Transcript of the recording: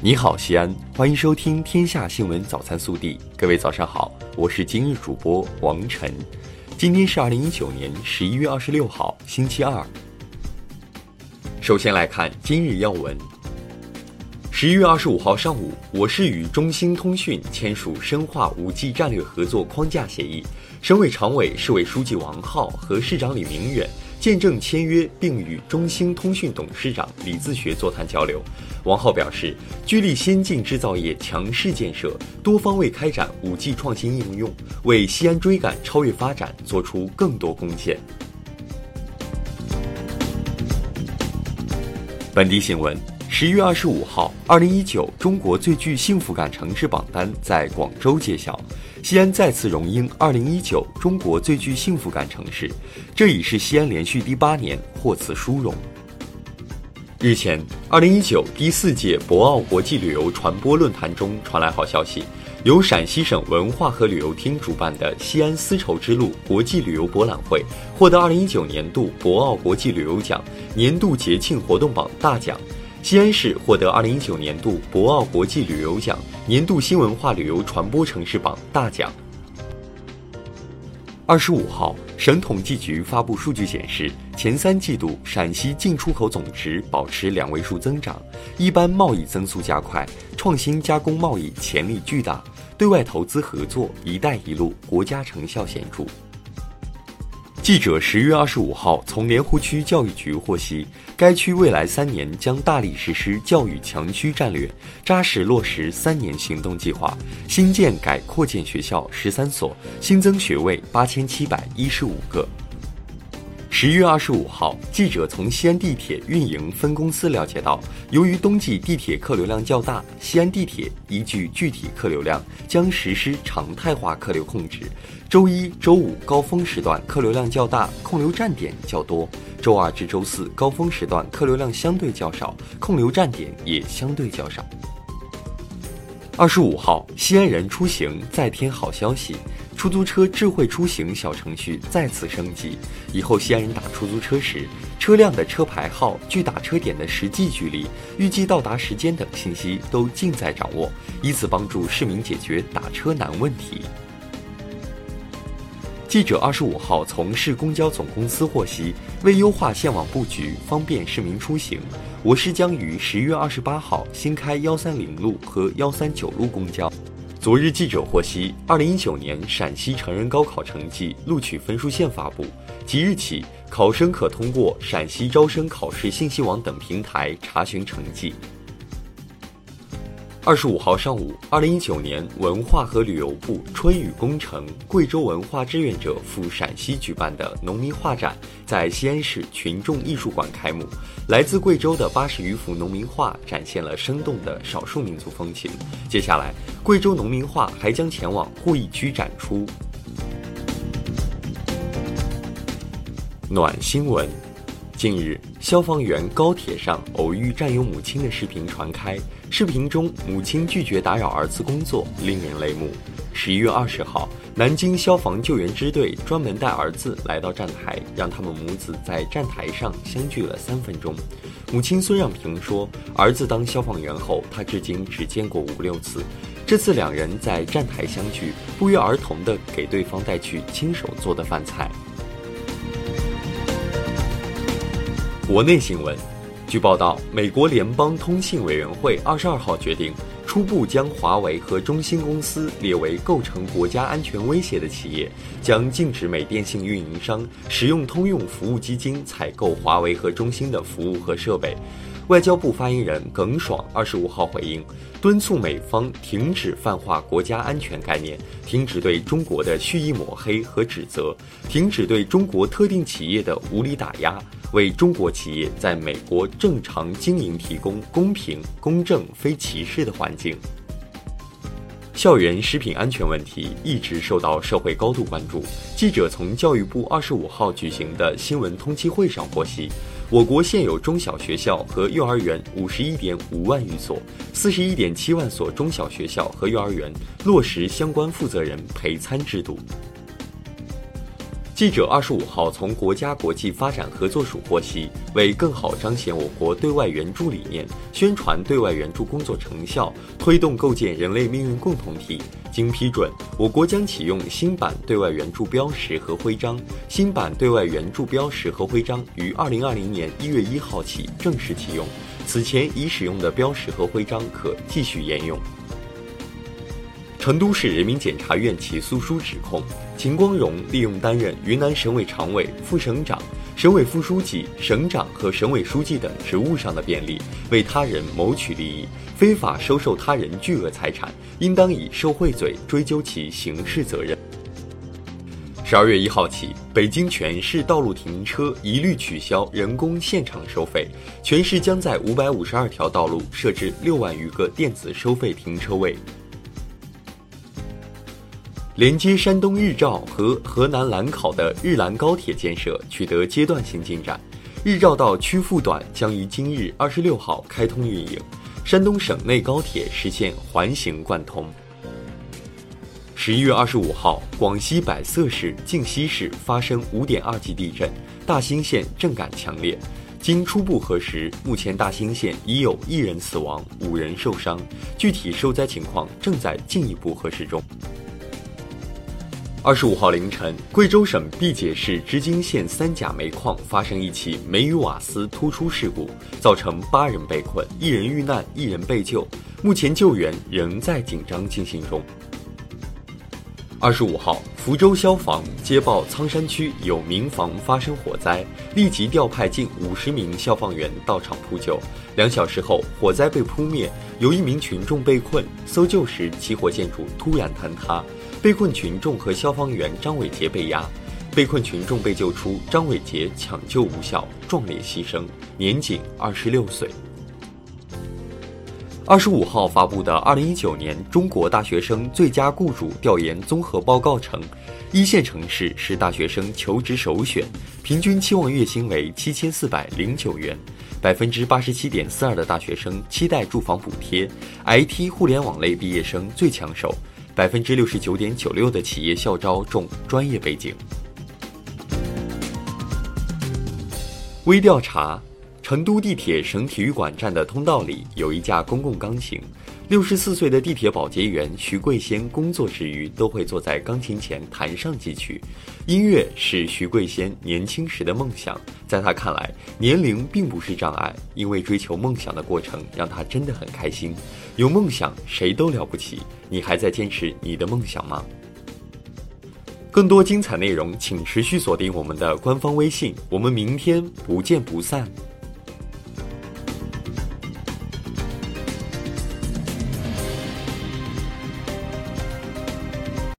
你好，西安，欢迎收听《天下新闻早餐速递》。各位早上好，我是今日主播王晨。今天是二零一九年十一月二十六号，星期二。首先来看今日要闻。十一月二十五号上午，我市与中兴通讯签署深化五 G 战略合作框架协议，省委常委、市委书记王浩和市长李明远。见证签约，并与中兴通讯董事长李自学座谈交流。王浩表示，聚力先进制造业强势建设，多方位开展 5G 创新应用，为西安追赶超越发展做出更多贡献。本地新闻：十一月二十五号，二零一九中国最具幸福感城市榜单在广州揭晓。西安再次荣膺二零一九中国最具幸福感城市，这已是西安连续第八年获此殊荣。日前，二零一九第四届博鳌国际旅游传播论坛中传来好消息，由陕西省文化和旅游厅主办的西安丝绸之路国际旅游博览会获得二零一九年度博鳌国际旅游奖年度节庆活动榜大奖。西安市获得二零一九年度博鳌国际旅游奖年度新文化旅游传播城市榜大奖。二十五号，省统计局发布数据显示，前三季度陕西进出口总值保持两位数增长，一般贸易增速加快，创新加工贸易潜力巨大，对外投资合作“一带一路”国家成效显著。记者十月二十五号从莲湖区教育局获悉，该区未来三年将大力实施教育强区战略，扎实落实三年行动计划，新建改扩建学校十三所，新增学位八千七百一十五个。十一月二十五号，记者从西安地铁运营分公司了解到，由于冬季地铁客流量较大，西安地铁依据具体客流量将实施常态化客流控制。周一、周五高峰时段客流量较大，控流站点较多；周二至周四高峰时段客流量相对较少，控流站点也相对较少。二十五号，西安人出行再添好消息。出租车智慧出行小程序再次升级，以后西安人打出租车时，车辆的车牌号、距打车点的实际距离、预计到达时间等信息都尽在掌握，以此帮助市民解决打车难问题。记者二十五号从市公交总公司获悉，为优化线网布局，方便市民出行，我市将于十月二十八号新开幺三零路和幺三九路公交。昨日，记者获悉，二零一九年陕西成人高考成绩录取分数线发布，即日起，考生可通过陕西招生考试信息网等平台查询成绩。二十五号上午，二零一九年文化和旅游部春雨工程贵州文化志愿者赴陕西举办的农民画展在西安市群众艺术馆开幕。来自贵州的八十余幅农民画展现了生动的少数民族风情。接下来，贵州农民画还将前往鄠邑区展出。暖新闻：近日，消防员高铁上偶遇战友母亲的视频传开。视频中，母亲拒绝打扰儿子工作，令人泪目。十一月二十号，南京消防救援支队专门带儿子来到站台，让他们母子在站台上相聚了三分钟。母亲孙让平说：“儿子当消防员后，他至今只见过五六次。这次两人在站台相聚，不约而同地给对方带去亲手做的饭菜。”国内新闻。据报道，美国联邦通信委员会二十二号决定，初步将华为和中兴公司列为构成国家安全威胁的企业，将禁止美电信运营商使用通用服务基金采购华为和中兴的服务和设备。外交部发言人耿爽二十五号回应，敦促美方停止泛化国家安全概念，停止对中国的蓄意抹黑和指责，停止对中国特定企业的无理打压。为中国企业在美国正常经营提供公平、公正、非歧视的环境。校园食品安全问题一直受到社会高度关注。记者从教育部二十五号举行的新闻通气会上获悉，我国现有中小学校和幼儿园五十一点五万余所，四十一点七万所中小学校和幼儿园落实相关负责人陪餐制度。记者二十五号从国家国际发展合作署获悉，为更好彰显我国对外援助理念，宣传对外援助工作成效，推动构建人类命运共同体，经批准，我国将启用新版对外援助标识和徽章。新版对外援助标识和徽章于二零二零年一月一号起正式启用，此前已使用的标识和徽章可继续沿用。成都市人民检察院起诉书指控，秦光荣利用担任云南省委常委、副省长、省委副书记、省长和省委书记等职务上的便利，为他人谋取利益，非法收受他人巨额财产，应当以受贿罪追究其刑事责任。十二月一号起，北京全市道路停车一律取消人工现场收费，全市将在五百五十二条道路设置六万余个电子收费停车位。连接山东日照和河南兰考的日兰高铁建设取得阶段性进展，日照到曲阜段将于今日二十六号开通运营，山东省内高铁实现环形贯通。十一月二十五号，广西百色市靖西市发生五点二级地震，大兴县震感强烈。经初步核实，目前大兴县已有一人死亡，五人受伤，具体受灾情况正在进一步核实中。二十五号凌晨，贵州省毕节市织金县三甲煤矿发生一起煤与瓦斯突出事故，造成八人被困，一人遇难，一人被救，目前救援仍在紧张进行中。二十五号，福州消防接报仓山区有民房发生火灾，立即调派近五十名消防员到场扑救。两小时后，火灾被扑灭，有一名群众被困，搜救时起火建筑突然坍塌。被困群众和消防员张伟杰被压，被困群众被救出，张伟杰抢救无效，壮烈牺牲，年仅二十六岁。二十五号发布的二零一九年中国大学生最佳雇主调研综合报告称，一线城市是大学生求职首选，平均期望月薪为七千四百零九元，百分之八十七点四二的大学生期待住房补贴，IT 互联网类毕业生最抢手。百分之六十九点九六的企业校招重专业背景。微调查。成都地铁省体育馆站的通道里有一架公共钢琴，六十四岁的地铁保洁员徐桂仙工作之余都会坐在钢琴前弹上几曲。音乐是徐桂仙年轻时的梦想，在他看来，年龄并不是障碍，因为追求梦想的过程让他真的很开心。有梦想谁都了不起，你还在坚持你的梦想吗？更多精彩内容，请持续锁定我们的官方微信，我们明天不见不散。